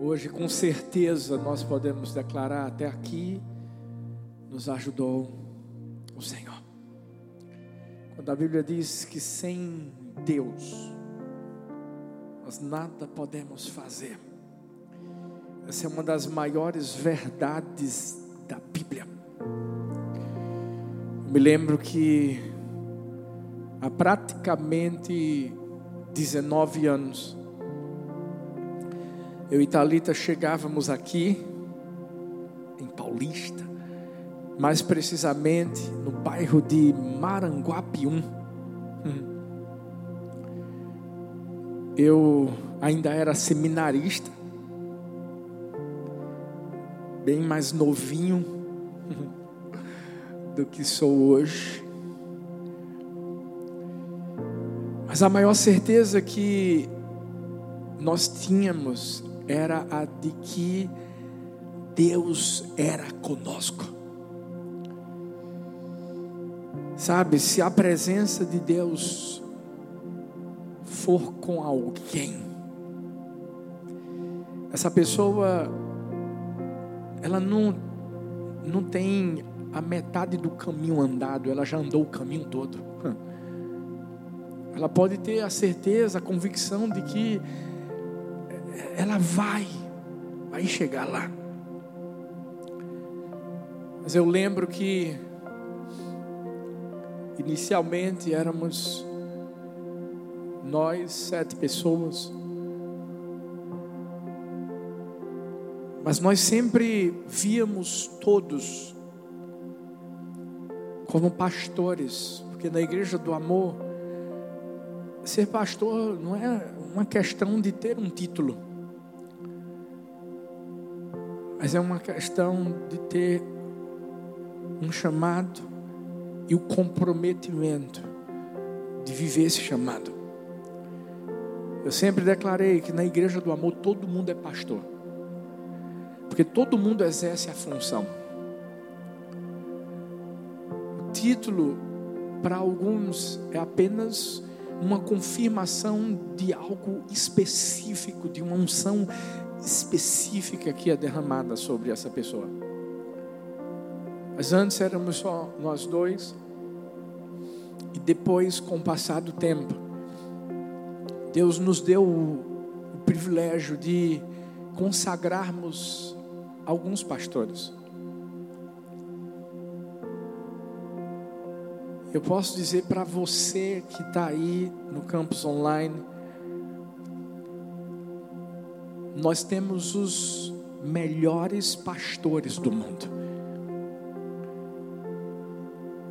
Hoje, com certeza, nós podemos declarar: até aqui nos ajudou o Senhor. Quando a Bíblia diz que sem Deus nós nada podemos fazer, essa é uma das maiores verdades da Bíblia. Eu me lembro que há praticamente 19 anos, eu e Thalita chegávamos aqui, em Paulista, mais precisamente no bairro de Maranguapium. Eu ainda era seminarista, bem mais novinho do que sou hoje. Mas a maior certeza que nós tínhamos era a de que Deus era conosco. Sabe, se a presença de Deus for com alguém, essa pessoa, ela não, não tem a metade do caminho andado, ela já andou o caminho todo. Ela pode ter a certeza, a convicção de que ela vai, vai chegar lá. Mas eu lembro que inicialmente éramos nós sete pessoas, mas nós sempre víamos todos como pastores, porque na igreja do amor ser pastor não é uma questão de ter um título, mas é uma questão de ter um chamado e o comprometimento de viver esse chamado. Eu sempre declarei que na igreja do amor todo mundo é pastor, porque todo mundo exerce a função. O título para alguns é apenas uma confirmação de algo específico, de uma unção específica que é derramada sobre essa pessoa. Mas antes éramos só nós dois, e depois, com o passar do tempo, Deus nos deu o, o privilégio de consagrarmos alguns pastores. Eu posso dizer para você que está aí no campus online, nós temos os melhores pastores do mundo,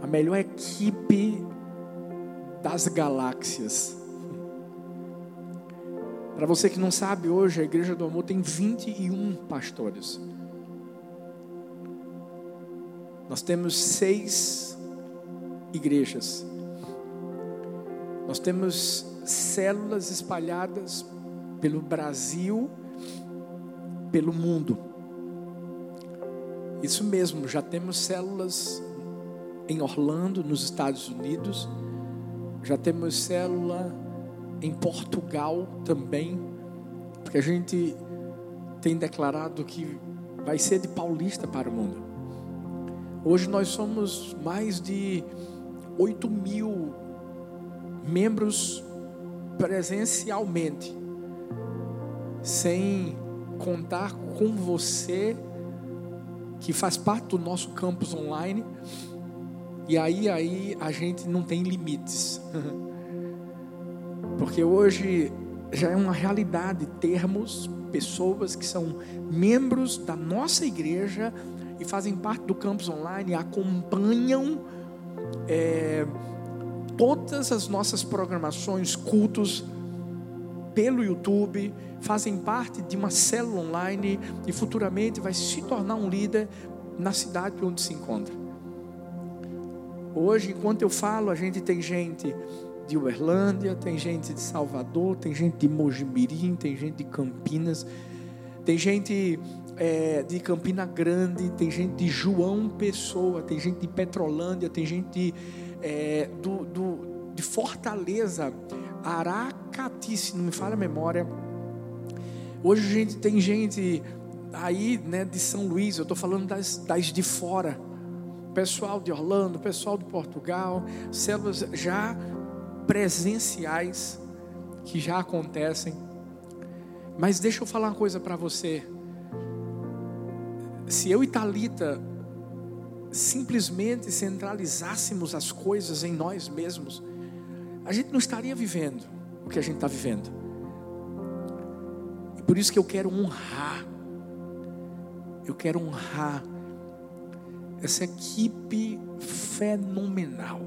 a melhor equipe das galáxias. Para você que não sabe, hoje a Igreja do Amor tem 21 pastores. Nós temos seis igrejas. Nós temos células espalhadas pelo Brasil, pelo mundo. Isso mesmo, já temos células em Orlando, nos Estados Unidos, já temos célula em Portugal também, porque a gente tem declarado que vai ser de paulista para o mundo. Hoje nós somos mais de 8 mil membros presencialmente, sem contar com você que faz parte do nosso campus online. E aí aí a gente não tem limites. Porque hoje já é uma realidade termos pessoas que são membros da nossa igreja e fazem parte do campus online, acompanham é, todas as nossas programações, cultos pelo YouTube, fazem parte de uma célula online e futuramente vai se tornar um líder na cidade onde se encontra. Hoje, enquanto eu falo, a gente tem gente de Uberlândia, tem gente de Salvador, tem gente de Mojimirim, tem gente de Campinas, tem gente é, de Campina Grande, tem gente de João Pessoa, tem gente de Petrolândia, tem gente de, é, do, do, de Fortaleza, Aracati, se não me falha a memória. Hoje a gente tem gente aí, né, de São Luís, eu estou falando das, das de fora, pessoal de Orlando, pessoal de Portugal, células já presenciais que já acontecem. Mas deixa eu falar uma coisa para você. Se eu e Talita simplesmente centralizássemos as coisas em nós mesmos, a gente não estaria vivendo o que a gente está vivendo. E por isso que eu quero honrar, eu quero honrar essa equipe fenomenal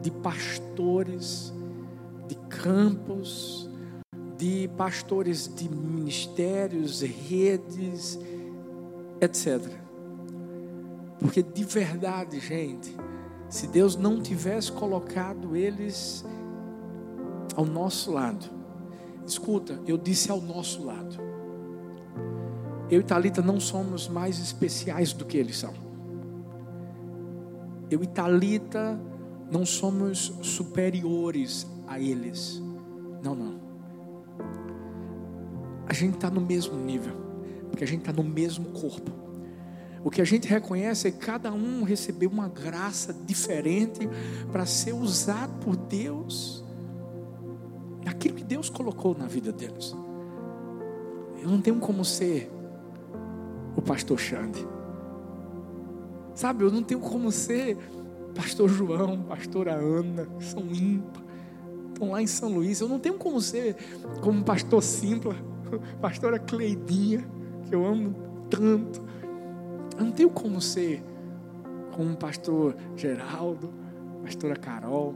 de pastores, de campos, de pastores de ministérios, redes, etc. Porque de verdade, gente, se Deus não tivesse colocado eles ao nosso lado, escuta, eu disse ao nosso lado, eu e Talita não somos mais especiais do que eles são. Eu e Talita não somos superiores a eles. Não, não. A gente está no mesmo nível, porque a gente está no mesmo corpo. O que a gente reconhece é que cada um recebeu uma graça diferente para ser usado por Deus naquilo que Deus colocou na vida deles. Eu não tenho como ser o pastor Xande. Sabe, eu não tenho como ser pastor João, pastora Ana, são ímpar, estão lá em São Luís. Eu não tenho como ser como pastor Simpla, pastora Cleidinha, que eu amo tanto. Eu não tenho como ser como pastor Geraldo, pastora Carol,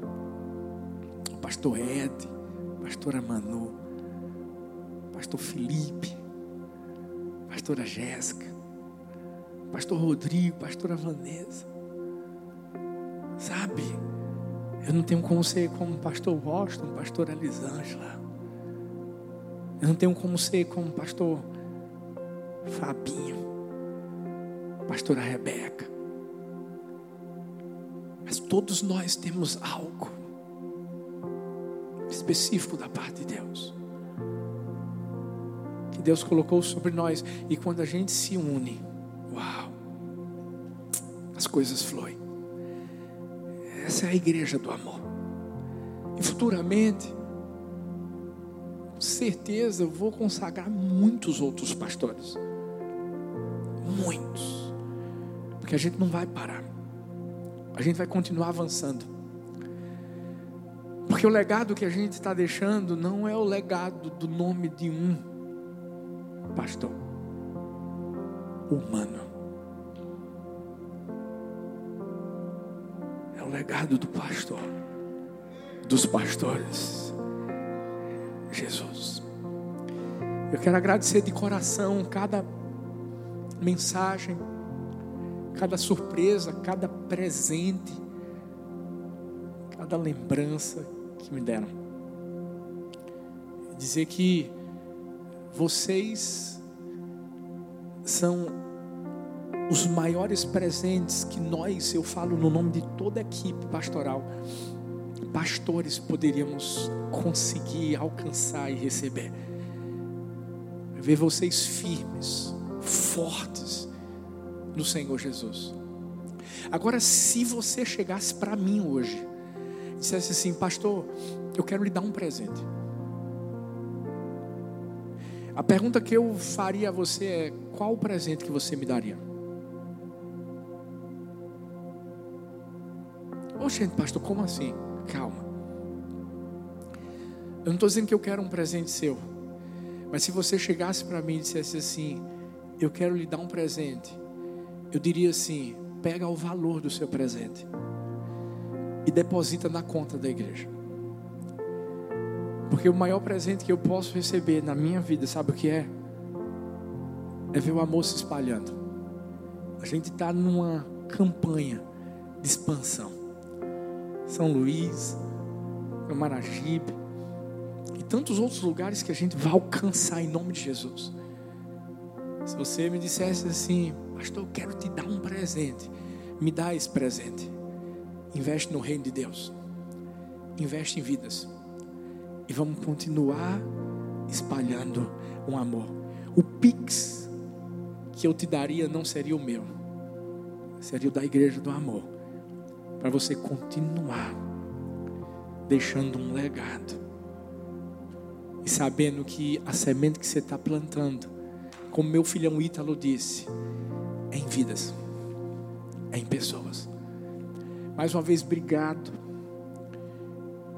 pastor Ed, pastora Manu, pastor Felipe, pastora Jéssica, pastor Rodrigo, pastora Vanessa. Sabe? Eu não tenho como ser como pastor Washington, pastor Elisângela. Eu não tenho como ser como pastor Fabinho, pastora Rebeca. Mas todos nós temos algo específico da parte de Deus que Deus colocou sobre nós. E quando a gente se une, uau, as coisas fluem. Essa é a igreja do amor. E futuramente, com certeza, eu vou consagrar muitos outros pastores. Muitos. Porque a gente não vai parar. A gente vai continuar avançando. Porque o legado que a gente está deixando não é o legado do nome de um pastor humano. É o legado do pastor, dos pastores. Jesus. Eu quero agradecer de coração cada mensagem, cada surpresa, cada presente, cada lembrança que me deram. Dizer que vocês são os maiores presentes que nós, eu falo no nome de toda a equipe pastoral, pastores poderíamos conseguir alcançar e receber. Ver vocês firmes, fortes no Senhor Jesus. Agora, se você chegasse para mim hoje, dissesse assim, pastor, eu quero lhe dar um presente. A pergunta que eu faria a você é: qual o presente que você me daria? Oxente, pastor, como assim? Calma. Eu não estou dizendo que eu quero um presente seu. Mas se você chegasse para mim e dissesse assim: Eu quero lhe dar um presente. Eu diria assim: Pega o valor do seu presente e deposita na conta da igreja. Porque o maior presente que eu posso receber na minha vida, sabe o que é? É ver o amor se espalhando. A gente está numa campanha de expansão. São Luís, Camaragibe e tantos outros lugares que a gente vai alcançar em nome de Jesus. Se você me dissesse assim, pastor, eu quero te dar um presente, me dá esse presente. Investe no reino de Deus. Investe em vidas. E vamos continuar espalhando um amor. O Pix que eu te daria não seria o meu, seria o da igreja do amor, para você continuar deixando um legado e sabendo que a semente que você está plantando, como meu filhão Ítalo disse, é em vidas, é em pessoas. Mais uma vez, obrigado.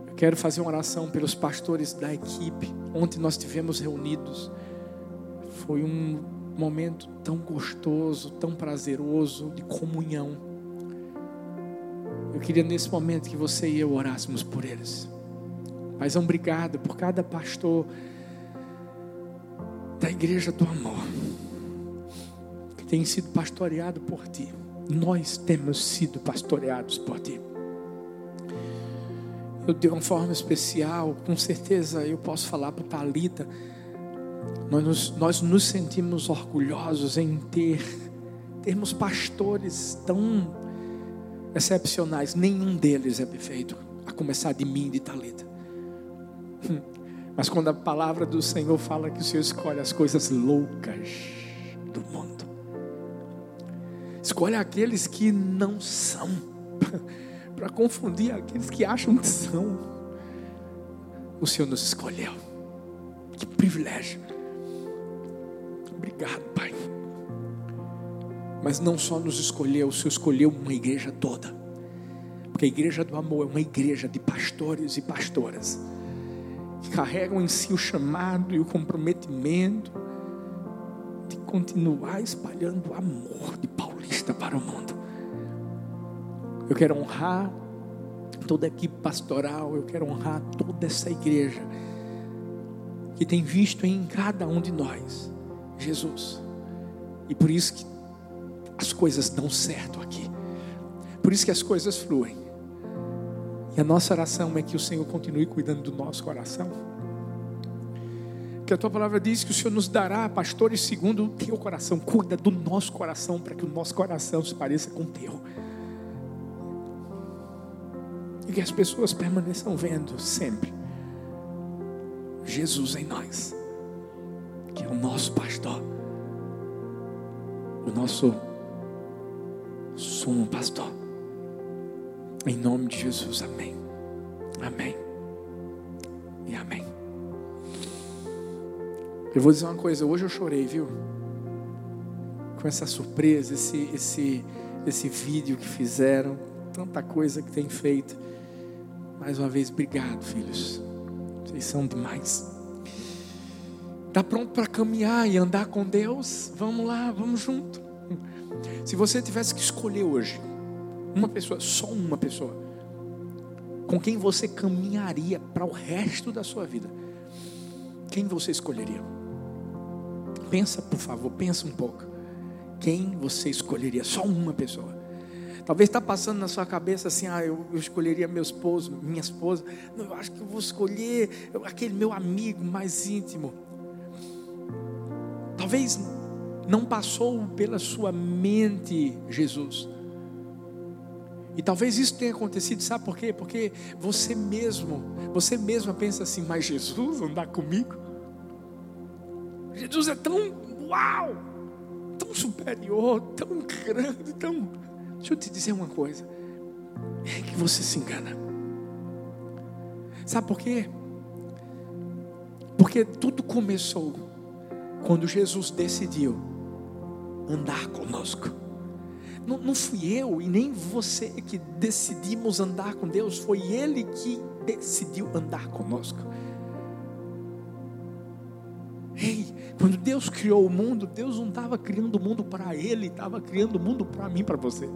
Eu quero fazer uma oração pelos pastores da equipe. Ontem nós tivemos reunidos. Foi um momento tão gostoso, tão prazeroso de comunhão. Eu queria nesse momento que você e eu orássemos por eles. Mas obrigado por cada pastor da igreja do amor que tem sido pastoreado por ti. Nós temos sido pastoreados por ti. Eu de uma forma especial, com certeza eu posso falar para Talita. Nós nos, nós nos sentimos orgulhosos em ter termos pastores tão excepcionais. Nenhum deles é perfeito, a começar de mim de Talita. Mas quando a palavra do Senhor fala que o Senhor escolhe as coisas loucas do mundo, escolhe aqueles que não são, para confundir aqueles que acham que são. O Senhor nos escolheu. Que privilégio. Obrigado, Pai. Mas não só nos escolheu, o Senhor escolheu uma igreja toda. Porque a igreja do amor é uma igreja de pastores e pastoras que carregam em si o chamado e o comprometimento de continuar espalhando o amor de Paulista para o mundo. Eu quero honrar toda a equipe pastoral, eu quero honrar toda essa igreja que tem visto em cada um de nós Jesus. E por isso que as coisas dão certo aqui. Por isso que as coisas fluem. E a nossa oração é que o Senhor continue cuidando do nosso coração. Que a tua palavra diz que o Senhor nos dará pastores segundo o teu coração. Cuida do nosso coração para que o nosso coração se pareça com o teu. E que as pessoas permaneçam vendo sempre Jesus em nós, que é o nosso pastor, o nosso sumo pastor. Em nome de Jesus, amém. Amém. E amém. Eu vou dizer uma coisa, hoje eu chorei, viu? Com essa surpresa, esse, esse, esse vídeo que fizeram, tanta coisa que tem feito. Mais uma vez, obrigado, filhos. Vocês são demais. Está pronto para caminhar e andar com Deus? Vamos lá, vamos junto. Se você tivesse que escolher hoje, uma pessoa, só uma pessoa. Com quem você caminharia para o resto da sua vida? Quem você escolheria? Pensa, por favor, pensa um pouco. Quem você escolheria? Só uma pessoa. Talvez está passando na sua cabeça assim, ah, eu, escolheria meu esposo, minha esposa. Não, eu acho que eu vou escolher aquele meu amigo mais íntimo. Talvez não passou pela sua mente Jesus. E talvez isso tenha acontecido, sabe por quê? Porque você mesmo, você mesma pensa assim, mas Jesus andar comigo? Jesus é tão uau, tão superior, tão grande, tão. Deixa eu te dizer uma coisa. É que você se engana. Sabe por quê? Porque tudo começou quando Jesus decidiu andar conosco. Não, não fui eu e nem você que decidimos andar com Deus, foi Ele que decidiu andar conosco. Ei, quando Deus criou o mundo, Deus não estava criando o mundo para Ele, estava criando o mundo para mim, para você.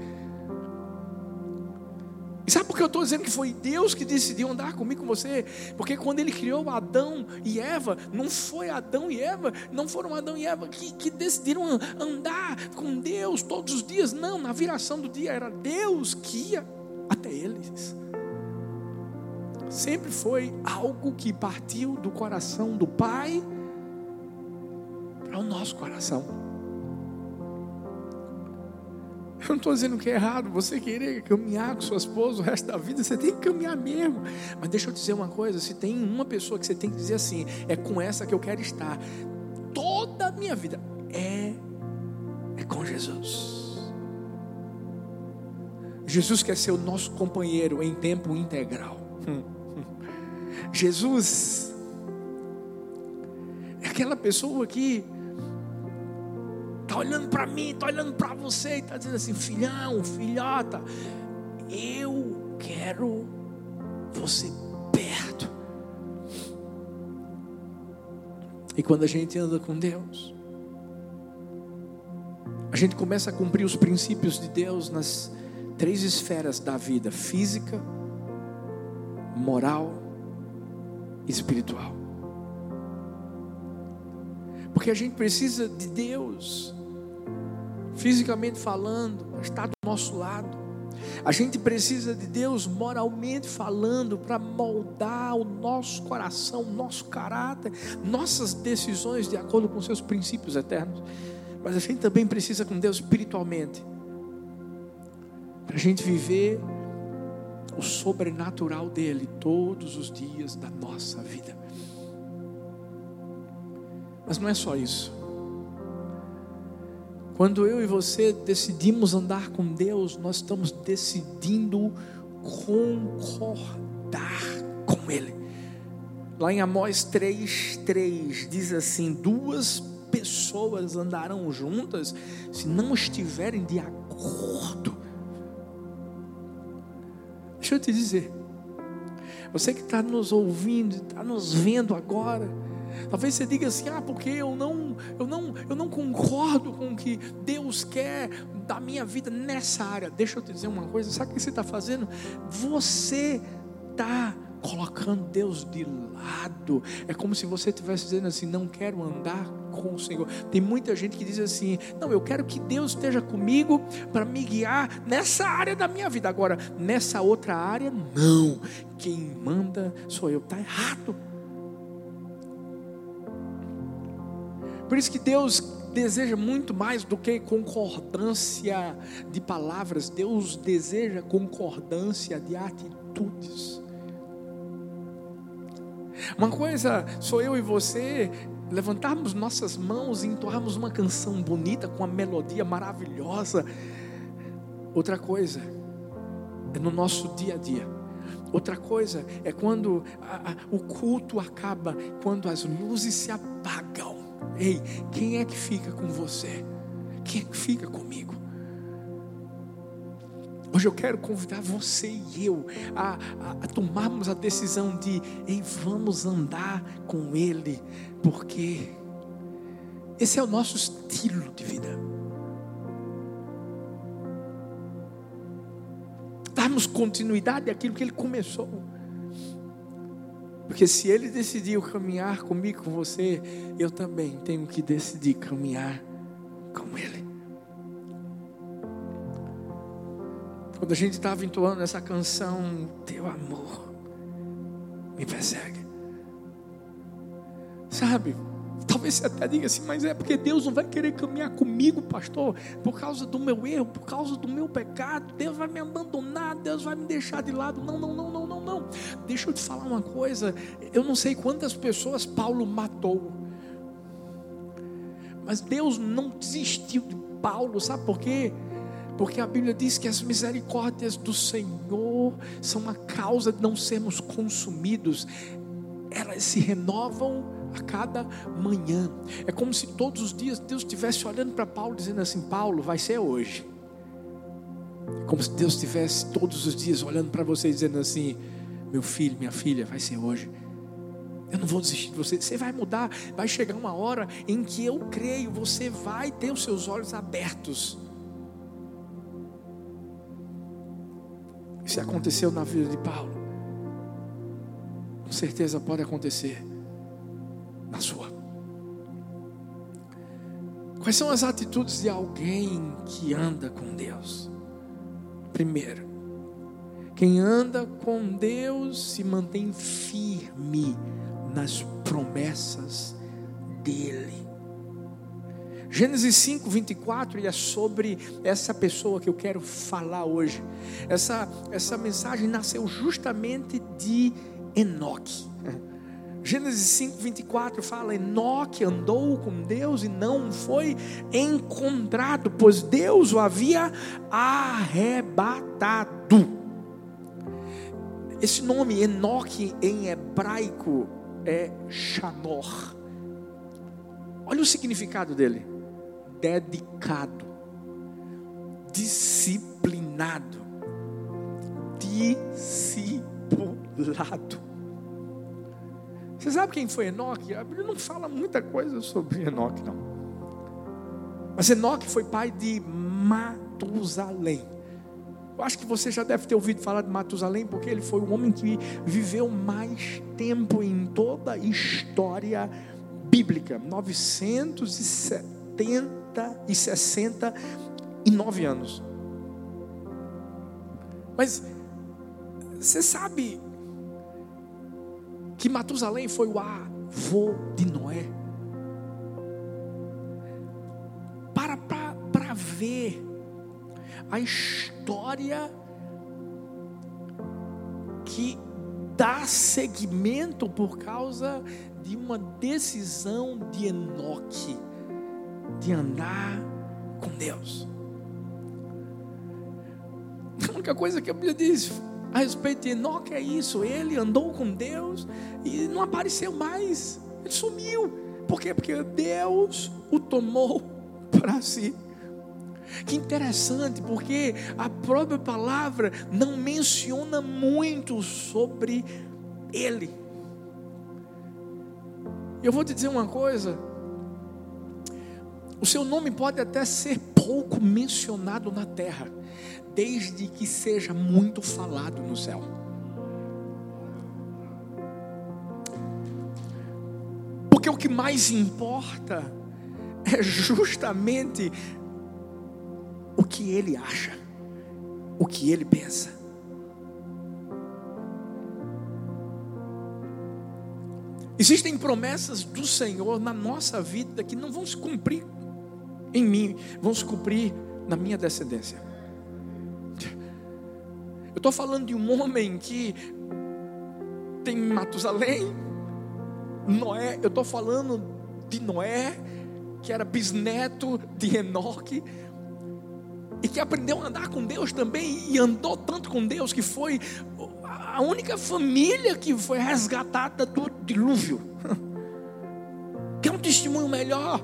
E sabe por que eu estou dizendo que foi Deus que decidiu andar comigo com você? Porque quando Ele criou Adão e Eva, não foi Adão e Eva, não foram Adão e Eva que, que decidiram andar com Deus todos os dias. Não, na viração do dia era Deus que ia até eles. Sempre foi algo que partiu do coração do Pai para o nosso coração. Eu não estou dizendo que é errado você querer caminhar com sua esposa o resto da vida, você tem que caminhar mesmo. Mas deixa eu dizer uma coisa: se tem uma pessoa que você tem que dizer assim, é com essa que eu quero estar, toda a minha vida, é, é com Jesus. Jesus quer ser o nosso companheiro em tempo integral. Jesus é aquela pessoa que está olhando para mim, está olhando para você e está dizendo assim: filhão, filhota, eu quero você perto. E quando a gente anda com Deus, a gente começa a cumprir os princípios de Deus nas três esferas da vida: física, moral e espiritual. Porque a gente precisa de Deus, fisicamente falando, está do nosso lado. A gente precisa de Deus moralmente falando para moldar o nosso coração, nosso caráter, nossas decisões de acordo com seus princípios eternos. Mas a gente também precisa com Deus espiritualmente para a gente viver o sobrenatural dele todos os dias da nossa vida. Mas não é só isso. Quando eu e você decidimos andar com Deus, nós estamos decidindo concordar com Ele. Lá em Amós 3,3 diz assim: duas pessoas andarão juntas se não estiverem de acordo. Deixa eu te dizer, você que está nos ouvindo, está nos vendo agora, talvez você diga assim: ah, porque eu não, eu não, eu não concordo com o que Deus quer da minha vida nessa área. Deixa eu te dizer uma coisa: sabe o que você está fazendo? Você está colocando Deus de lado. É como se você estivesse dizendo assim: não quero andar com o Senhor. Tem muita gente que diz assim: não, eu quero que Deus esteja comigo para me guiar nessa área da minha vida. Agora, nessa outra área, não. Quem manda sou eu. Está errado. Por isso que Deus deseja muito mais do que concordância de palavras, Deus deseja concordância de atitudes. Uma coisa sou eu e você levantarmos nossas mãos e entoarmos uma canção bonita com uma melodia maravilhosa. Outra coisa é no nosso dia a dia. Outra coisa é quando a, a, o culto acaba, quando as luzes se apagam. Ei, quem é que fica com você? Quem é que fica comigo? Hoje eu quero convidar você e eu a, a, a tomarmos a decisão de, ei, vamos andar com Ele, porque esse é o nosso estilo de vida. Darmos continuidade àquilo que Ele começou. Porque se Ele decidiu caminhar comigo, com você, eu também tenho que decidir caminhar com Ele. Quando a gente estava entoando essa canção, Teu amor me persegue. Sabe? Talvez você até diga assim, mas é porque Deus não vai querer caminhar comigo, pastor, por causa do meu erro, por causa do meu pecado. Deus vai me abandonar, Deus vai me deixar de lado. Não, não, não, não, não. Deixa eu te falar uma coisa. Eu não sei quantas pessoas Paulo matou, mas Deus não desistiu de Paulo, sabe por quê? Porque a Bíblia diz que as misericórdias do Senhor são a causa de não sermos consumidos. Elas se renovam a cada manhã. É como se todos os dias Deus estivesse olhando para Paulo dizendo assim: Paulo, vai ser hoje. É como se Deus estivesse todos os dias olhando para você dizendo assim: Meu filho, minha filha, vai ser hoje. Eu não vou desistir de você. Você vai mudar. Vai chegar uma hora em que eu creio, você vai ter os seus olhos abertos Se aconteceu na vida de Paulo, com certeza pode acontecer na sua. Quais são as atitudes de alguém que anda com Deus? Primeiro, quem anda com Deus se mantém firme nas promessas dEle. Gênesis 5, 24, e é sobre essa pessoa que eu quero falar hoje. Essa, essa mensagem nasceu justamente de Enoque. Gênesis 5, 24 fala: Enoque andou com Deus e não foi encontrado, pois Deus o havia arrebatado. Esse nome Enoque em hebraico é Shanor. Olha o significado dele: dedicado, disciplinado, discipulado. Você sabe quem foi Enoque? A Bíblia não fala muita coisa sobre Enoque, não. Mas Enoque foi pai de Matusalém. Eu acho que você já deve ter ouvido falar de Matusalém, porque ele foi o homem que viveu mais tempo em toda a história bíblica 970 e 69 anos. Mas você sabe que Matusalém foi o avô de Noé? Para para ver a história que dá seguimento por causa de uma decisão de Enoque de andar com Deus. A única coisa que a Bíblia diz a respeito de Enoque é isso: ele andou com Deus e não apareceu mais, ele sumiu. Por quê? Porque Deus o tomou para si. Que interessante, porque a própria palavra não menciona muito sobre ele. Eu vou te dizer uma coisa. O seu nome pode até ser pouco mencionado na terra, desde que seja muito falado no céu. Porque o que mais importa é justamente que ele acha, o que ele pensa. Existem promessas do Senhor na nossa vida que não vão se cumprir em mim, vão se cumprir na minha descendência. Eu estou falando de um homem que tem Matusalém, Noé, eu estou falando de Noé, que era bisneto de Enoque, e que aprendeu a andar com Deus também, e andou tanto com Deus que foi a única família que foi resgatada do dilúvio. Quer um testemunho melhor?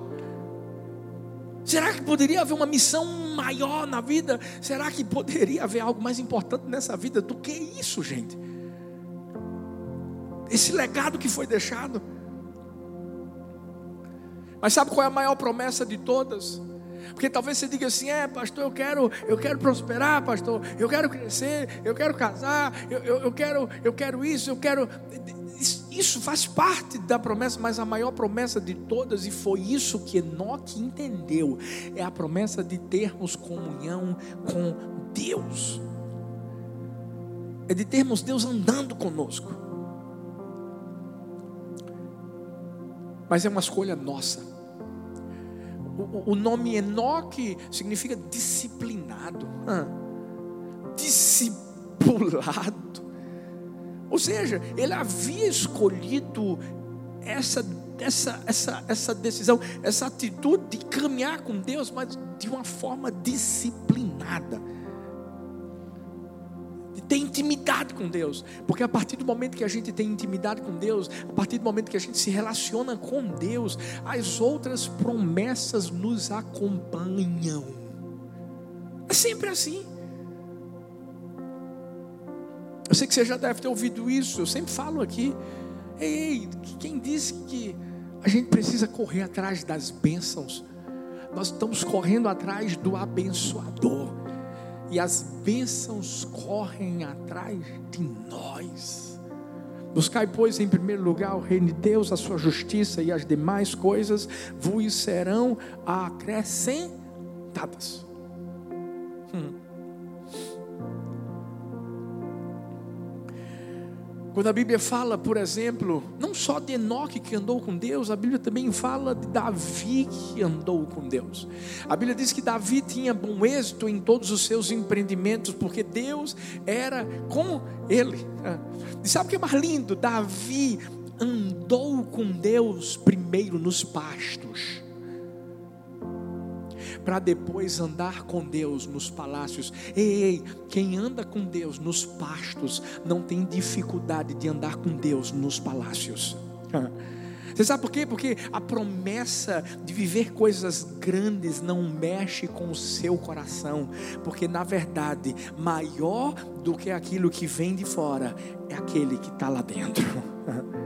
Será que poderia haver uma missão maior na vida? Será que poderia haver algo mais importante nessa vida do que isso, gente? Esse legado que foi deixado. Mas sabe qual é a maior promessa de todas? Porque talvez você diga assim: é, pastor, eu quero, eu quero prosperar, pastor, eu quero crescer, eu quero casar, eu, eu, eu quero, eu quero isso, eu quero. Isso faz parte da promessa, mas a maior promessa de todas, e foi isso que Enoque entendeu, é a promessa de termos comunhão com Deus. É de termos Deus andando conosco. Mas é uma escolha nossa o, nome Enoque significa disciplinado, discipulado. Ou seja, ele havia escolhido essa, essa, essa, essa decisão, essa atitude de caminhar com Deus, mas de uma forma disciplinada ter intimidade com Deus, porque a partir do momento que a gente tem intimidade com Deus, a partir do momento que a gente se relaciona com Deus, as outras promessas nos acompanham. É sempre assim. Eu sei que você já deve ter ouvido isso, eu sempre falo aqui. Ei, quem disse que a gente precisa correr atrás das bênçãos? Nós estamos correndo atrás do abençoador e as bênçãos correm atrás de nós. Buscai, pois, em primeiro lugar o reino de Deus, a sua justiça e as demais coisas vos serão acrescentadas. Hum. Quando a Bíblia fala, por exemplo, não só de Enoque que andou com Deus, a Bíblia também fala de Davi que andou com Deus. A Bíblia diz que Davi tinha bom êxito em todos os seus empreendimentos, porque Deus era com ele. E sabe o que é mais lindo? Davi andou com Deus primeiro nos pastos para depois andar com Deus nos palácios. Ei, ei, quem anda com Deus nos pastos não tem dificuldade de andar com Deus nos palácios. Você sabe por quê? Porque a promessa de viver coisas grandes não mexe com o seu coração, porque na verdade, maior do que aquilo que vem de fora é aquele que está lá dentro.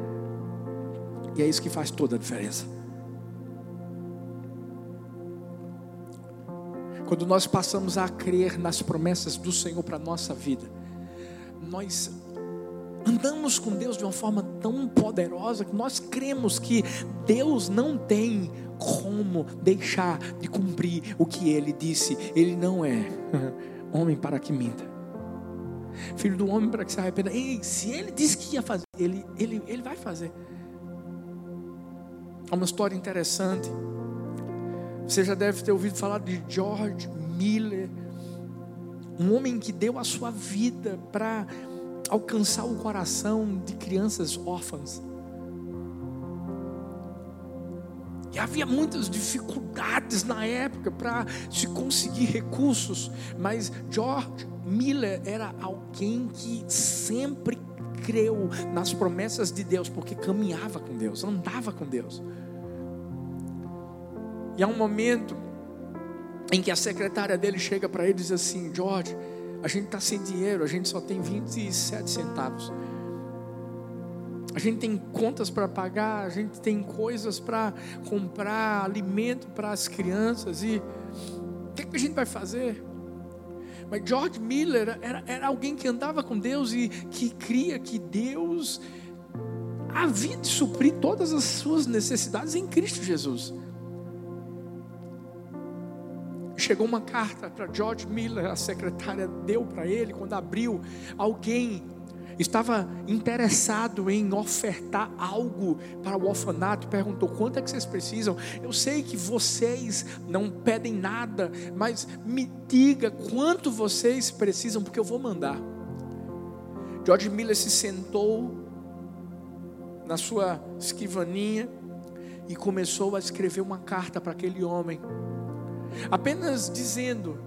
E é isso que faz toda a diferença. Quando nós passamos a crer nas promessas do Senhor para a nossa vida, nós andamos com Deus de uma forma tão poderosa que nós cremos que Deus não tem como deixar de cumprir o que ele disse. Ele não é homem para que minta. Filho do homem para que se arrependa. Ei, se ele disse que ia fazer, ele, ele, ele vai fazer. Há uma história interessante você já deve ter ouvido falar de George Miller, um homem que deu a sua vida para alcançar o coração de crianças órfãs. E havia muitas dificuldades na época para se conseguir recursos, mas George Miller era alguém que sempre creu nas promessas de Deus, porque caminhava com Deus, andava com Deus. E há um momento em que a secretária dele chega para ele e diz assim: George, a gente está sem dinheiro, a gente só tem 27 centavos. A gente tem contas para pagar, a gente tem coisas para comprar, alimento para as crianças. E o que, que, a gente vai fazer? Mas George Miller era, era alguém que andava com Deus e que cria que Deus havia de suprir todas as suas necessidades em Cristo Jesus chegou uma carta para George Miller, a secretária deu para ele, quando abriu, alguém estava interessado em ofertar algo para o orfanato, perguntou: quanto é que vocês precisam? Eu sei que vocês não pedem nada, mas me diga quanto vocês precisam, porque eu vou mandar. George Miller se sentou na sua escrivaninha e começou a escrever uma carta para aquele homem apenas dizendo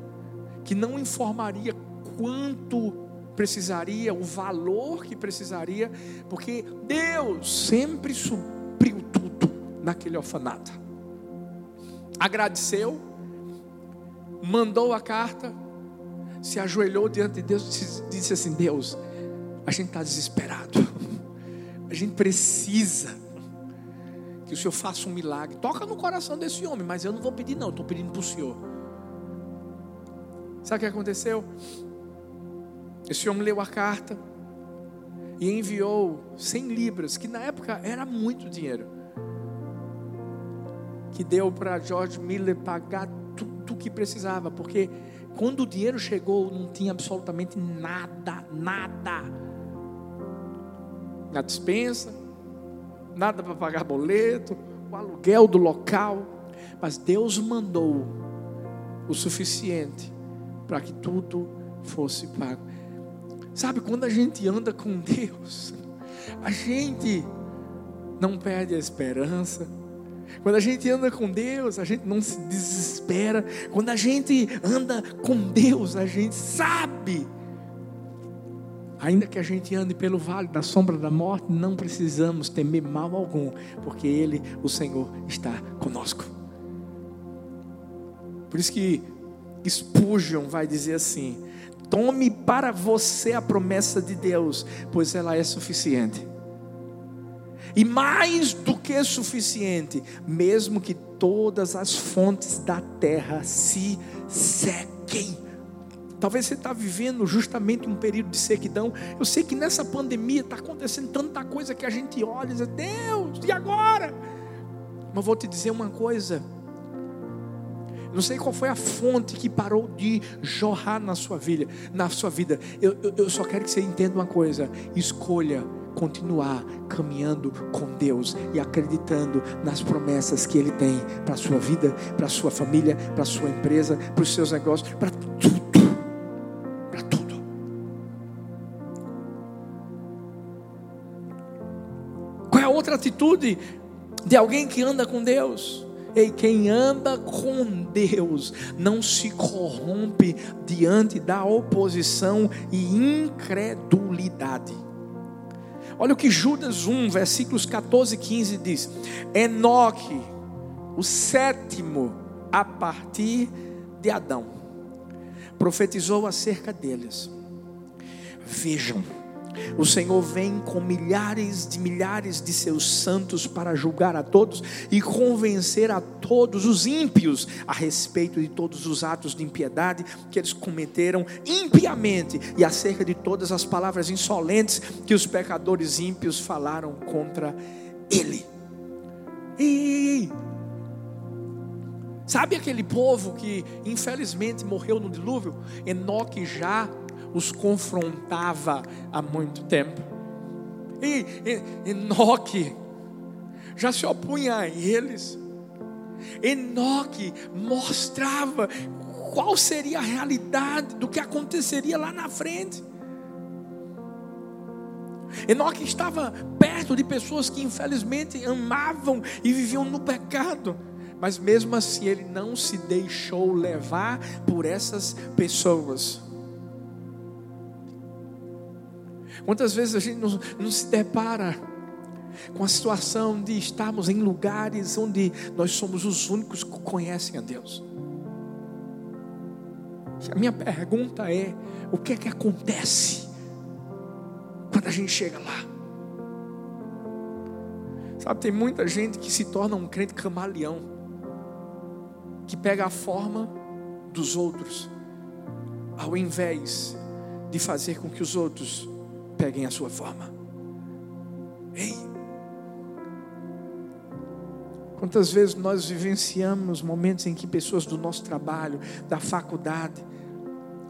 que não informaria quanto precisaria, o valor que precisaria, porque Deus sempre supriu tudo naquele orfanato. Agradeceu, mandou a carta, se ajoelhou diante de Deus e disse assim: Deus, a gente está desesperado, a gente precisa que o Senhor faça um milagre. Toca no coração desse homem, mas eu não vou pedir, não, estou pedindo para o Senhor. Sabe o que aconteceu? Esse homem leu a carta e enviou 100 libras, que na época era muito dinheiro, que deu para George Miller pagar tudo o que precisava, porque quando o dinheiro chegou, não tinha absolutamente nada, nada na dispensa, nada para pagar boleto, o aluguel do local, mas Deus mandou o suficiente para que tudo fosse pago. Sabe, quando a gente anda com Deus, a gente não perde a esperança. Quando a gente anda com Deus, a gente não se desespera. Quando a gente anda com Deus, a gente sabe Ainda que a gente ande pelo vale da sombra da morte, não precisamos temer mal algum, porque Ele, o Senhor, está conosco. Por isso que Spurgeon vai dizer assim: tome para você a promessa de Deus, pois ela é suficiente. E mais do que suficiente, mesmo que todas as fontes da terra se sequem Talvez você está vivendo justamente um período de sequidão. Eu sei que nessa pandemia está acontecendo tanta coisa que a gente olha e diz, Deus, e agora? Mas vou te dizer uma coisa. Não sei qual foi a fonte que parou de jorrar na sua vida. Na sua vida. Eu, eu, eu só quero que você entenda uma coisa. Escolha continuar caminhando com Deus e acreditando nas promessas que Ele tem para a sua vida, para a sua família, para a sua empresa, para os seus negócios, para tudo. Outra atitude de alguém que anda com Deus? Ei, quem anda com Deus não se corrompe diante da oposição e incredulidade. Olha o que Judas 1, versículos 14 e 15 diz: Enoque, o sétimo a partir de Adão, profetizou acerca deles. Vejam, o Senhor vem com milhares de milhares de seus santos para julgar a todos e convencer a todos os ímpios a respeito de todos os atos de impiedade que eles cometeram impiamente e acerca de todas as palavras insolentes que os pecadores ímpios falaram contra ele. E sabe aquele povo que infelizmente morreu no dilúvio? Enoque já os confrontava há muito tempo. E, Enoque já se opunha a eles. Enoque mostrava qual seria a realidade do que aconteceria lá na frente. Enoque estava perto de pessoas que infelizmente amavam e viviam no pecado, mas mesmo assim ele não se deixou levar por essas pessoas. Quantas vezes a gente não, não se depara com a situação de estarmos em lugares onde nós somos os únicos que conhecem a Deus? A minha pergunta é: o que é que acontece quando a gente chega lá? Sabe, tem muita gente que se torna um crente camaleão, que pega a forma dos outros, ao invés de fazer com que os outros peguem a sua forma. Ei! Quantas vezes nós vivenciamos momentos em que pessoas do nosso trabalho, da faculdade,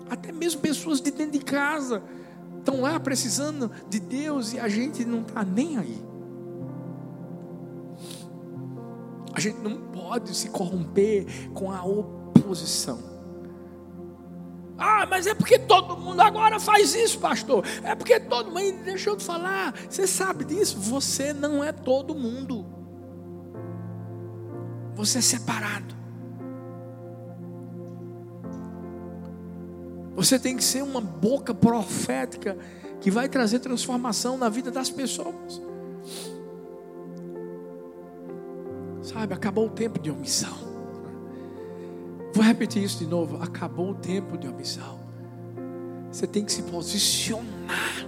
até mesmo pessoas de dentro de casa, estão lá precisando de Deus e a gente não está nem aí. A gente não pode se corromper com a oposição. Ah, mas é porque todo mundo agora faz isso, pastor. É porque todo mundo. Deixa eu te falar. Você sabe disso? Você não é todo mundo. Você é separado. Você tem que ser uma boca profética que vai trazer transformação na vida das pessoas. Sabe, acabou o tempo de omissão. Vou repetir isso de novo. Acabou o tempo de omissão. Você tem que se posicionar.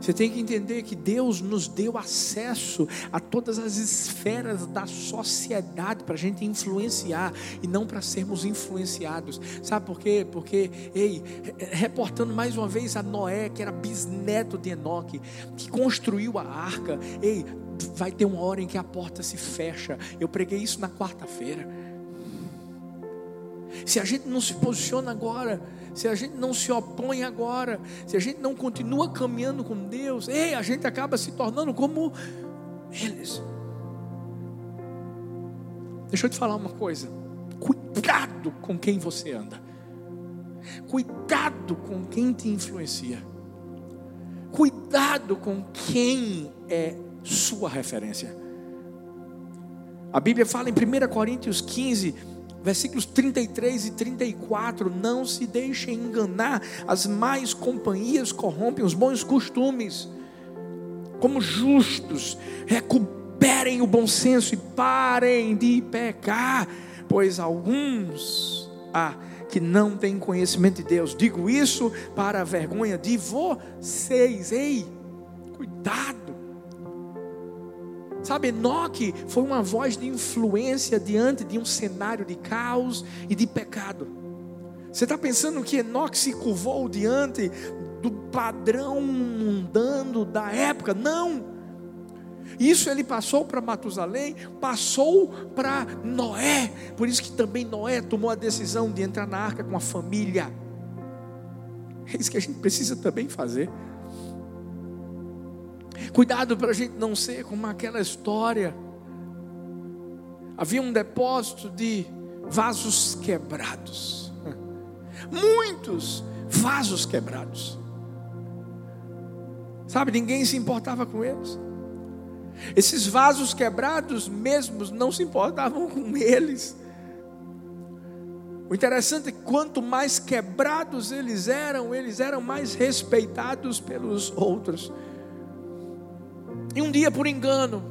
Você tem que entender que Deus nos deu acesso a todas as esferas da sociedade para a gente influenciar e não para sermos influenciados. Sabe por quê? Porque, ei, reportando mais uma vez a Noé, que era bisneto de Enoque, que construiu a arca. Ei, vai ter uma hora em que a porta se fecha. Eu preguei isso na quarta-feira. Se a gente não se posiciona agora, se a gente não se opõe agora, se a gente não continua caminhando com Deus, ei, a gente acaba se tornando como eles. Deixa eu te falar uma coisa. Cuidado com quem você anda. Cuidado com quem te influencia. Cuidado com quem é sua referência. A Bíblia fala em 1 Coríntios 15, versículos 33 e 34: Não se deixem enganar, as más companhias corrompem os bons costumes. Como justos, recuperem o bom senso e parem de pecar, pois alguns há que não têm conhecimento de Deus. Digo isso para a vergonha de vocês. Ei, cuidado Sabe, Enoque foi uma voz de influência diante de um cenário de caos e de pecado. Você está pensando que Enoque se curvou diante do padrão mundano da época? Não. Isso ele passou para Matusalém, passou para Noé. Por isso que também Noé tomou a decisão de entrar na arca com a família. É isso que a gente precisa também fazer. Cuidado para a gente não ser como aquela história. Havia um depósito de vasos quebrados. Muitos vasos quebrados. Sabe, ninguém se importava com eles. Esses vasos quebrados mesmos não se importavam com eles. O interessante é que quanto mais quebrados eles eram, eles eram mais respeitados pelos outros. E um dia, por engano,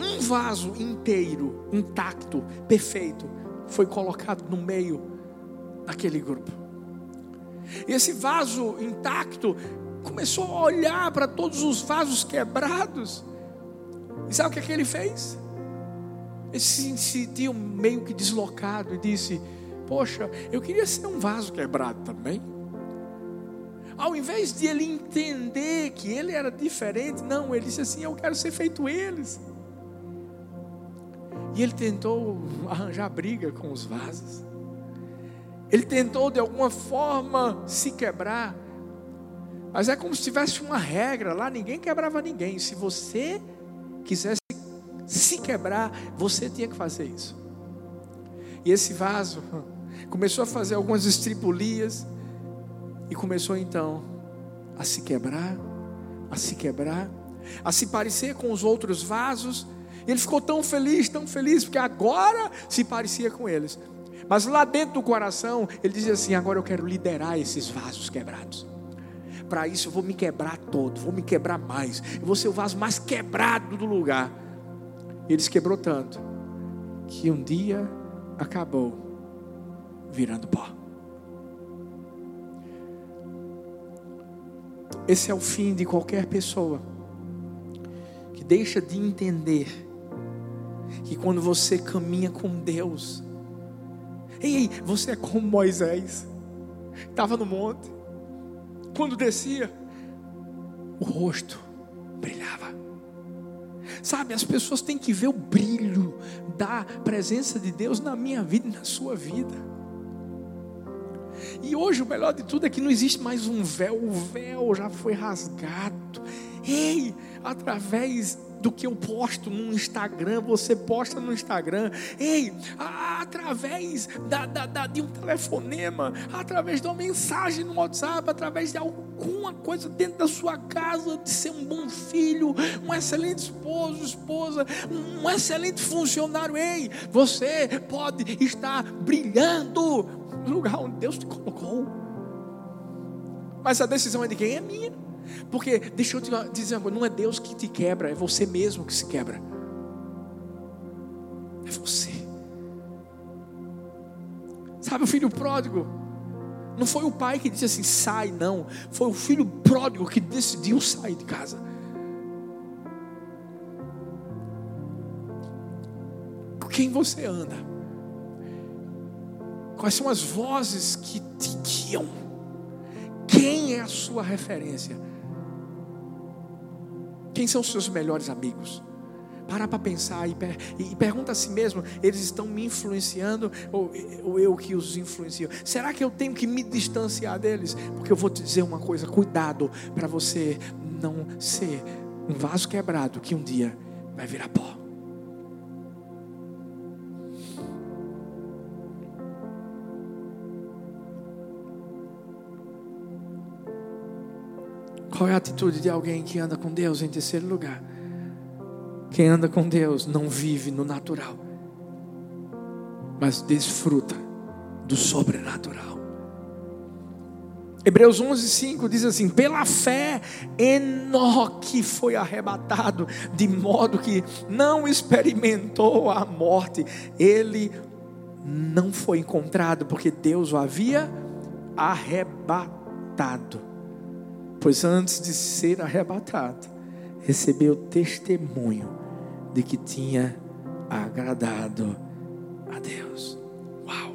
um vaso inteiro, intacto, perfeito, foi colocado no meio daquele grupo. E esse vaso intacto começou a olhar para todos os vasos quebrados. E sabe o que, é que ele fez? Ele se sentiu meio que deslocado e disse: Poxa, eu queria ser um vaso quebrado também. Ao invés de ele entender que ele era diferente, não, ele disse assim: Eu quero ser feito eles. E ele tentou arranjar briga com os vasos. Ele tentou de alguma forma se quebrar. Mas é como se tivesse uma regra lá, ninguém quebrava ninguém. Se você quisesse se quebrar, você tinha que fazer isso. E esse vaso começou a fazer algumas estripulias e começou então a se quebrar, a se quebrar, a se parecer com os outros vasos. E ele ficou tão feliz, tão feliz, porque agora se parecia com eles. Mas lá dentro do coração, ele dizia assim: agora eu quero liderar esses vasos quebrados para isso eu vou me quebrar todo, vou me quebrar mais. Eu vou ser o vaso mais quebrado do lugar. E ele se quebrou tanto que um dia acabou virando pó. Esse é o fim de qualquer pessoa que deixa de entender que quando você caminha com Deus, ei, você é como Moisés, estava no monte, quando descia, o rosto brilhava. Sabe, as pessoas têm que ver o brilho da presença de Deus na minha vida e na sua vida. E hoje o melhor de tudo é que não existe mais um véu, o véu já foi rasgado. Ei, através do que eu posto no Instagram, você posta no Instagram. Ei, através da, da, da, de um telefonema, através de uma mensagem no WhatsApp, através de alguma coisa dentro da sua casa, de ser um bom filho, um excelente esposo, esposa, um excelente funcionário. Ei, você pode estar brilhando no lugar onde Deus te colocou. Mas a decisão é de quem? É minha. Porque, deixa eu te dizer não é Deus que te quebra, é você mesmo que se quebra. É você. Sabe o filho pródigo? Não foi o pai que disse assim, sai, não. Foi o filho pródigo que decidiu sair de casa. Com quem você anda? Quais são as vozes que te guiam? Quem é a sua referência? Quem são os seus melhores amigos? Para para pensar e, per e, pergunta a si mesmo: eles estão me influenciando ou, ou eu que os influencio? Será que eu tenho que me distanciar deles? Porque eu vou te dizer uma coisa: cuidado para você não ser um vaso quebrado que um dia vai virar pó. Qual é a atitude de alguém que anda com Deus em terceiro lugar? Quem anda com Deus não vive no natural, mas desfruta do sobrenatural. Hebreus 11:5 diz assim: pela fé, Enoque foi arrebatado, de modo que não experimentou a morte. Ele não foi encontrado, porque Deus o havia arrebatado pois antes de ser arrebatado, recebeu testemunho de que tinha agradado a Deus. Uau!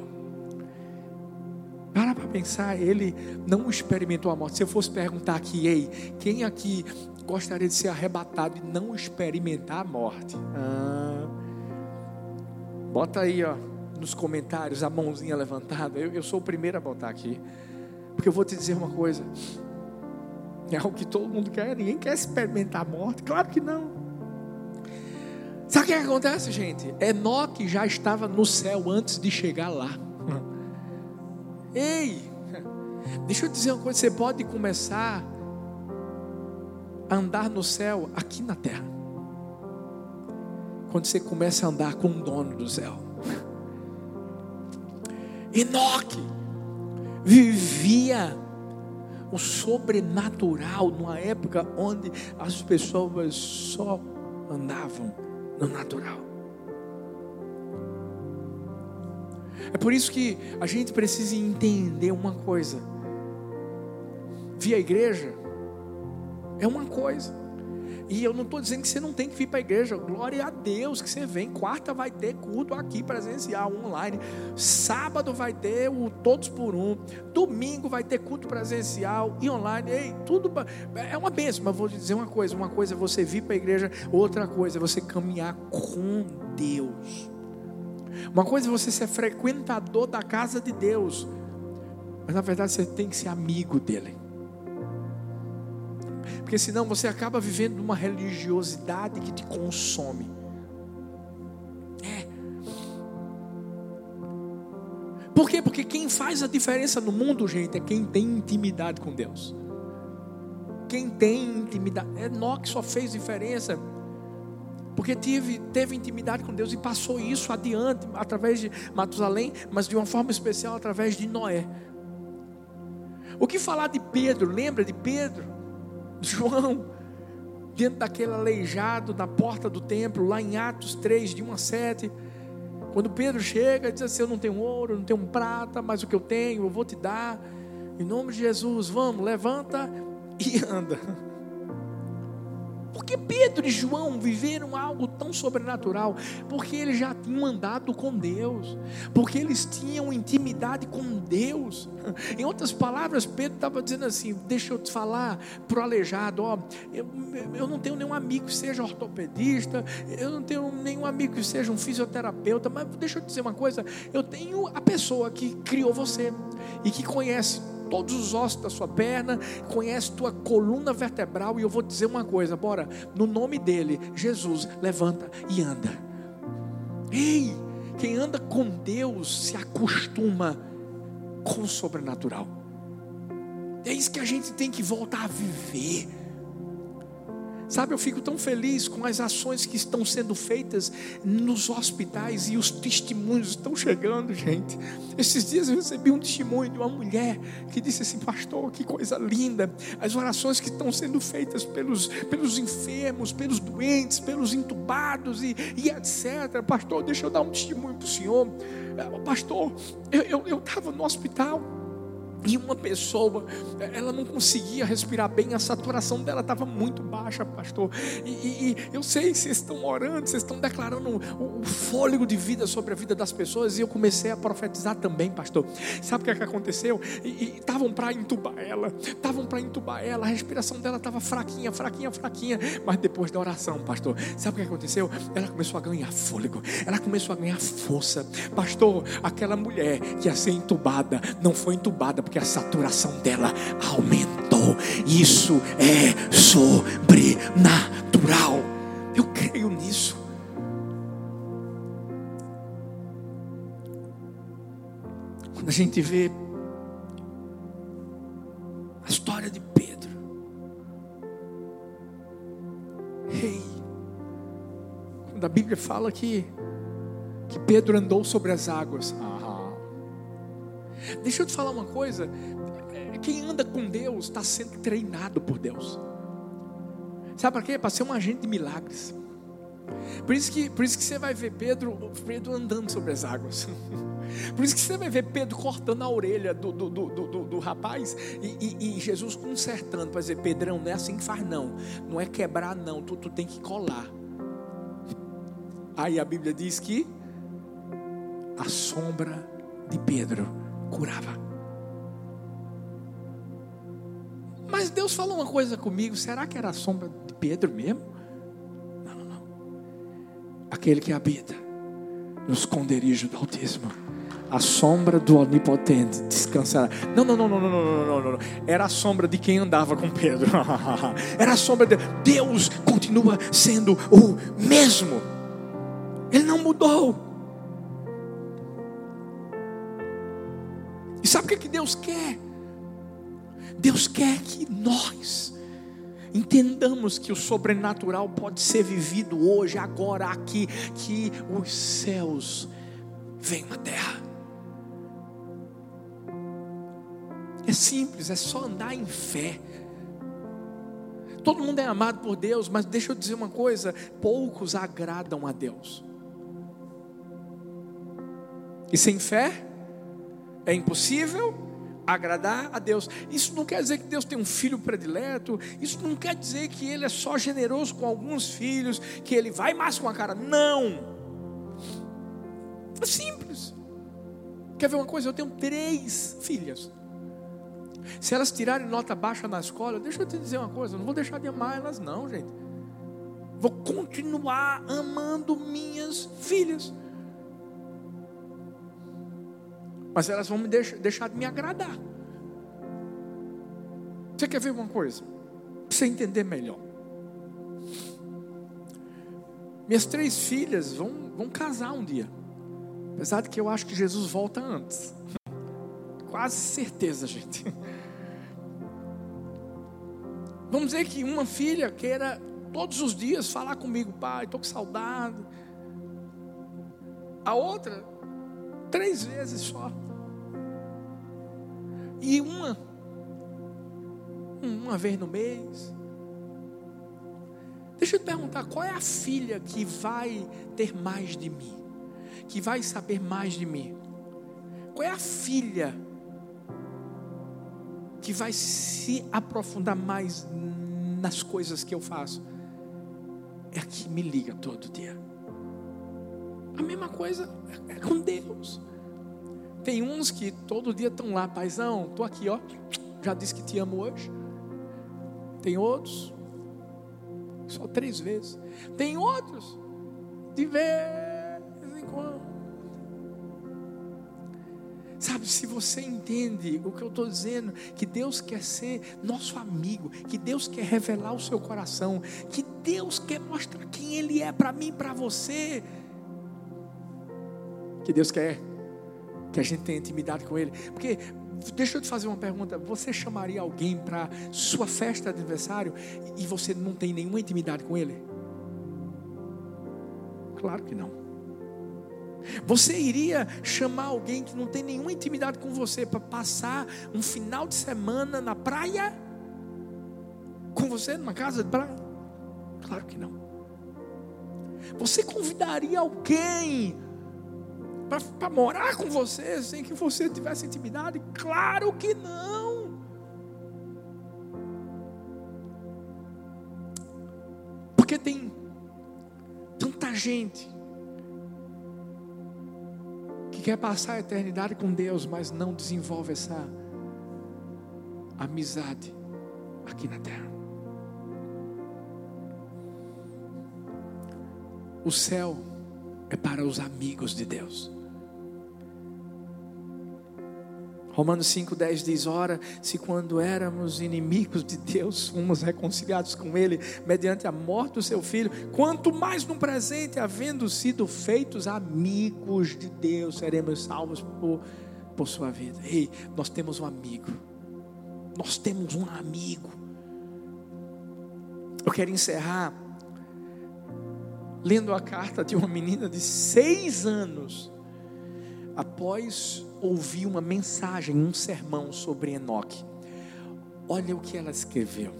Para para pensar, ele não experimentou a morte. Se eu fosse perguntar aqui, ei, quem aqui gostaria de ser arrebatado e não experimentar a morte? Ah, bota aí, ó, nos comentários a mãozinha levantada. Eu, eu sou o primeiro a botar aqui, porque eu vou te dizer uma coisa É algo que todo mundo quer, ninguém quer experimentar a morte, claro que não. Sabe o que acontece, gente? Enoque já estava no céu antes de chegar lá. Ei, deixa eu dizer uma coisa: você pode começar a andar no céu aqui na terra. Quando você começa a andar com o dono do céu. Enoque vivia o sobrenatural numa época onde as pessoas só andavam no natural. É por isso que a gente precisa entender uma coisa. Via a igreja é uma coisa. E eu não estou dizendo que você não tem que vir para a igreja. Glória a Deus que você vem. Quarta vai ter culto aqui presencial, online. Sábado vai ter o todos por um. Domingo vai ter culto presencial e online. Ei, tudo é uma bênção. Mas vou dizer uma coisa: uma coisa é você vir para a igreja, outra coisa é você caminhar com Deus. Uma coisa é você ser frequentador da casa de Deus. Mas na verdade você tem que ser amigo dele. Porque senão você acaba vivendo uma religiosidade que te consome. É. Por quê? Porque quem faz a diferença no mundo, gente, é quem tem intimidade com Deus. Quem tem intimidade. É Enoque só fez diferença. Porque teve, teve intimidade com Deus e passou isso adiante, através de Matusalém, mas de uma forma especial através de Noé. O que falar de Pedro? Lembra de Pedro? João, dentro daquele aleijado na porta do templo, lá em Atos 3, de 1 a 7. Quando Pedro chega, diz assim: Eu não tenho ouro, não tenho prata, mas o que eu tenho eu vou te dar. Em nome de Jesus, vamos, levanta e anda. Por que Pedro e João viveram algo tão sobrenatural? Porque eles já tinham andado com Deus, porque eles tinham intimidade com Deus. Em outras palavras, Pedro estava dizendo assim: Deixa eu te falar para o aleijado, ó, eu, eu não tenho nenhum amigo que seja ortopedista, eu não tenho nenhum amigo que seja um fisioterapeuta, mas deixa eu te dizer uma coisa: eu tenho a pessoa que criou você e que conhece todos os ossos da sua perna, conhece tua coluna vertebral. E eu vou dizer uma coisa: bora, no nome dele, Jesus, levanta e anda. Ei, quem anda com Deus se acostuma com o sobrenatural. É isso que a gente tem que voltar a viver. Sabe, eu fico tão feliz com as ações que estão sendo feitas nos hospitais e os testemunhos estão chegando, gente. Esses dias eu recebi um testemunho de uma mulher que disse assim: Pastor, que coisa linda. As orações que estão sendo feitas pelos, pelos enfermos, pelos doentes, pelos entubados e, e etc. Pastor, deixa eu dar um testemunho para o senhor. Pastor, eu estava no hospital. E uma pessoa, ela não conseguia respirar bem, a saturação dela estava muito baixa, pastor. E, e, e, eu sei vocês estão orando, vocês estão declarando o, o, fôlego de vida sobre a vida das pessoas, e eu comecei a profetizar também, pastor. Sabe o que, é que aconteceu? E estavam para entubar ela, estavam para entubar ela, a respiração dela estava fraquinha, fraquinha, fraquinha. Mas depois da oração, pastor, sabe o que aconteceu? Ela começou a ganhar fôlego, ela começou a ganhar força. Pastor, aquela mulher que ia ser entubada, não foi entubada porque a saturação dela aumentou. Isso é sobrenatural. Eu creio nisso. Quando a gente vê a história de Pedro, Ei, quando a Bíblia fala que, que Pedro andou sobre as águas, ah, Deixa eu te falar uma coisa: quem anda com Deus está sendo treinado por Deus. Sabe para quê? Para ser um agente de milagres. Por isso, que, por isso que você vai ver Pedro, Pedro andando sobre as águas. Por isso que você vai ver Pedro cortando a orelha do, do, do, do, do rapaz e, e, e, Jesus consertando para dizer: Pedrão, não é assim que faz, não. Não é quebrar, não. Tu, tu tem que colar. Aí a Bíblia diz que a sombra de Pedro curava. Mas Deus falou uma coisa comigo: será que era a sombra de Pedro mesmo? Não, não, não. Aquele que habita no esconderijo do Altíssimo a sombra do onipotente descansará. Não, não, não, não, não, não, não, não, não. Era a sombra de quem andava com Pedro. Era a sombra de Deus continua sendo o mesmo. Ele não mudou. Deus quer? Deus quer que nós entendamos que o sobrenatural pode ser vivido hoje, agora, aqui, que os céus vêm na terra. É simples, é só andar em fé. Todo mundo é amado por Deus, mas deixa eu dizer uma coisa: poucos agradam a Deus. E sem fé é impossível agradar a Deus. Isso não quer dizer que Deus tem um filho predileto, isso não quer dizer que Ele é só generoso com alguns filhos, que Ele vai mais com a cara. Não. É simples. Quer ver uma coisa? Eu tenho três filhas. Se elas tirarem nota baixa na escola, deixa eu te dizer uma coisa, eu não vou deixar de amar elas, não, gente. Vou continuar amando minhas filhas. Mas elas vão me deixar, deixar de me agradar. Você quer ver uma coisa? Para você entender melhor. Minhas três filhas vão, vão casar um dia. Apesar de que eu acho que Jesus volta antes. Quase certeza, gente. Vamos dizer que uma filha queira todos os dias falar comigo, pai, estou com saudade. A outra, três vezes só. E uma, uma vez no mês. Deixa eu te perguntar, qual é a filha que vai ter mais de mim? Que vai saber mais de mim? Qual é a filha que vai se aprofundar mais nas coisas que eu faço, é a que me liga todo dia. A mesma coisa é com Deus. Tem uns que todo dia estão lá, paizão, estou aqui, ó. Já disse que te amo hoje. Tem outros, só três vezes. Tem outros, de vez em quando. Sabe, se você entende o que eu estou dizendo, que Deus quer ser nosso amigo, que Deus quer revelar o seu coração, que Deus quer mostrar quem Ele é para mim e para você, que Deus quer que a gente tenha intimidade com Ele, porque deixa eu te fazer uma pergunta: você chamaria alguém para sua festa de aniversário e você não tem nenhuma intimidade com Ele? Claro que não. Você iria chamar alguém que não tem nenhuma intimidade com você para passar um final de semana na praia? Com você, numa casa de praia? Claro que não. Você convidaria alguém para morar com você sem que você tivesse intimidade? Claro que não. Porque tem tanta gente que quer passar a eternidade com Deus, mas não desenvolve essa amizade aqui na terra. O céu é para os amigos de Deus. Romanos 5,10 diz: Ora, se quando éramos inimigos de Deus, fomos reconciliados com Ele mediante a morte do seu filho, quanto mais no presente, havendo sido feitos amigos de Deus, seremos salvos por, por sua vida. Ei, nós temos um amigo. Nós temos um amigo. Eu quero encerrar lendo a carta de uma menina de seis anos, após ouvi uma mensagem, um sermão sobre Enoque. Olha o que ela escreveu.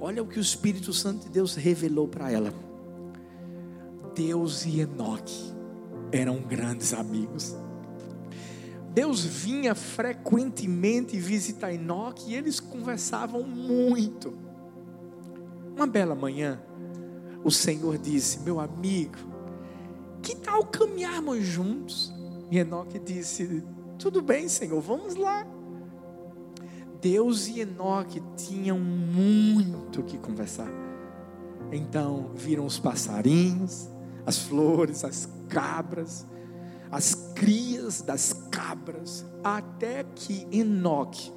Olha o que o Espírito Santo de Deus revelou para ela. Deus e Enoque eram grandes amigos. Deus vinha frequentemente visitar Enoque e eles conversavam muito. Uma bela manhã, o Senhor disse: Meu amigo, que tal caminharmos juntos? E Enoque disse: tudo bem, Senhor, vamos lá. Deus e Enoque tinham muito que conversar. Então viram os passarinhos, as flores, as cabras, as crias das cabras, até que Enoque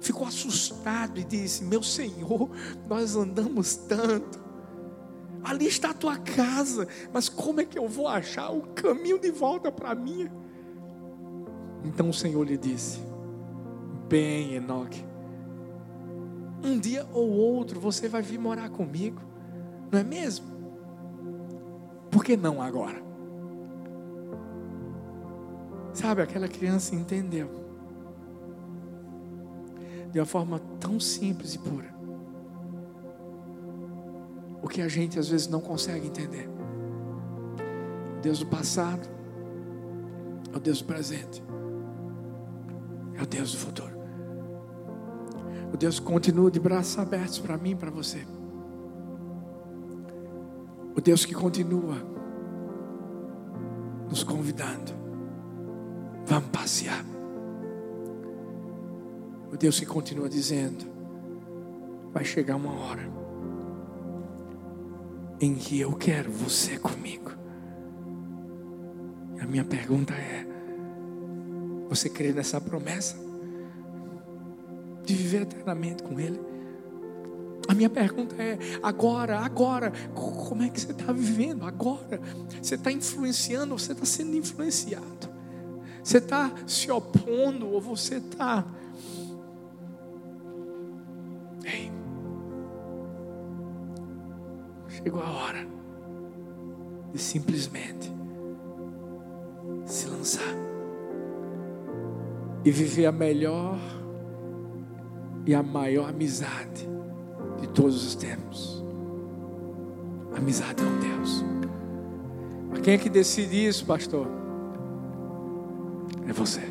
ficou assustado e disse: Meu Senhor, nós andamos tanto. Ali está a tua casa, mas como é que eu vou achar o caminho de volta para mim? Então o Senhor lhe disse: Bem, Enoque, um dia ou outro você vai vir morar comigo, não é mesmo? Por que não agora? Sabe, aquela criança entendeu. De uma forma tão simples e pura. O que a gente às vezes não consegue entender. Deus do passado o Deus do presente. É o Deus do futuro. O Deus continua de braços abertos para mim e para você. O Deus que continua nos convidando. Vamos passear. O Deus que continua dizendo: vai chegar uma hora em que eu quero você comigo. E a minha pergunta é: você crê nessa promessa? De viver eternamente com Ele? A minha pergunta é: agora, agora, como é que você está vivendo? Agora, você está influenciando ou você está sendo influenciado? Você está se opondo ou você está. Ei, chegou a hora de simplesmente se lançar e viver a melhor e a maior amizade de todos os tempos. Amizade com Deus. Mas quem é que decide isso, pastor? É você.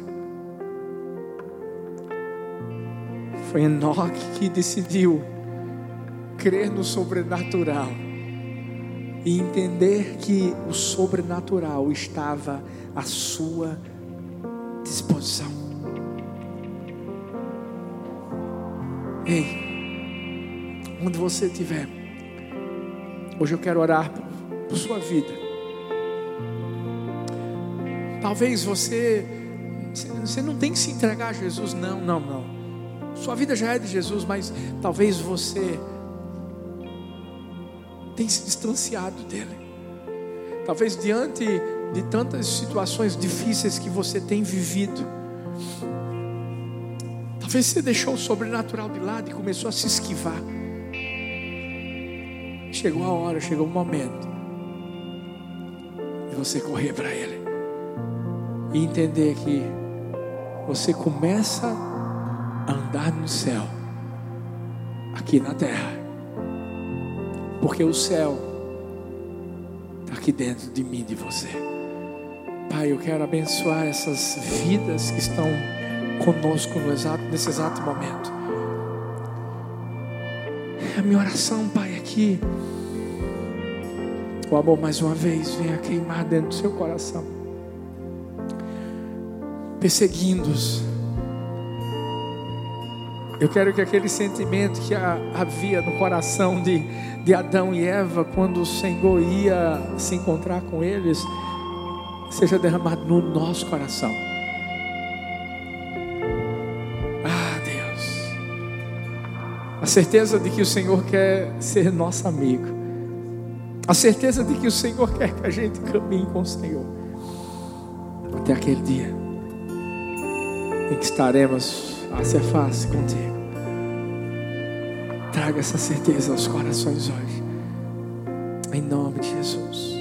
Foi Enoque que decidiu crer no sobrenatural e entender que o sobrenatural estava à sua disposição. Ei, onde você estiver. Hoje eu quero orar por sua vida. Talvez você você não tem que se entregar a Jesus, não, não, não. Sua vida já é de Jesus, mas talvez você tenha se distanciado dele. Talvez diante de tantas situações difíceis que você tem vivido, você deixou o sobrenatural de lado e começou a se esquivar. Chegou a hora, chegou o momento de você correr para Ele e entender que você começa a andar no céu, aqui na terra, porque o céu está aqui dentro de mim, de você. Pai, eu quero abençoar essas vidas que estão conosco no exato, nesse exato momento. A minha oração, Pai, aqui. O amor mais uma vez venha queimar dentro do seu coração, perseguindo-os. Eu quero que aquele sentimento que havia no coração de, de Adão e Eva, quando o Senhor ia se encontrar com eles, seja derramado no nosso coração. A certeza de que o Senhor quer ser nosso amigo. A certeza de que o Senhor quer que a gente caminhe com o Senhor. Até aquele dia em que estaremos face a face contigo. Traga essa certeza aos corações hoje. Em nome de Jesus.